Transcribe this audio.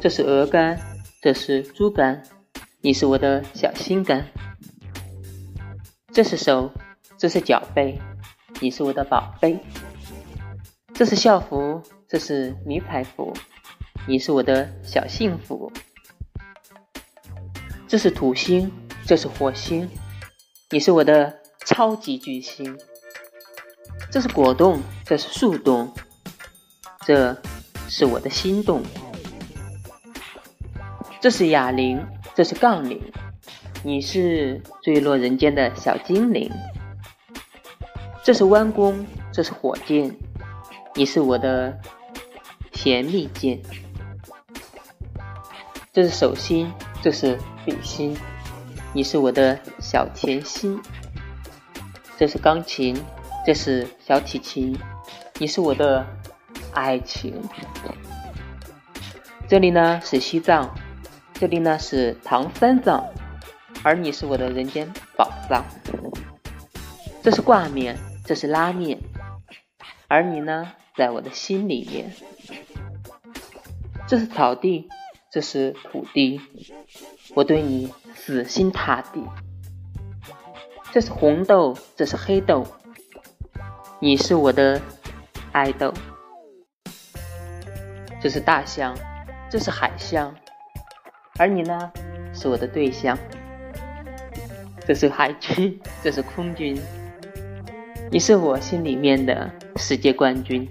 这是鹅肝，这是猪肝，你是我的小心肝。这是手，这是脚背，你是我的宝贝。这是校服，这是迷彩服，你是我的小幸福。这是土星，这是火星，你是我的超级巨星。这是果冻，这是树洞，这是我的心动。这是哑铃，这是杠铃，你是坠落人间的小精灵。这是弯弓，这是火箭，你是我的甜蜜箭。这是手心，这是笔心，你是我的小甜心。这是钢琴。这是小提琴，你是我的爱情。这里呢是西藏，这里呢是唐三藏，而你是我的人间宝藏。这是挂面，这是拉面，而你呢在我的心里面。这是草地，这是土地，我对你死心塌地。这是红豆，这是黑豆。你是我的爱豆，这是大象，这是海象，而你呢，是我的对象。这是海军，这是空军，你是我心里面的世界冠军。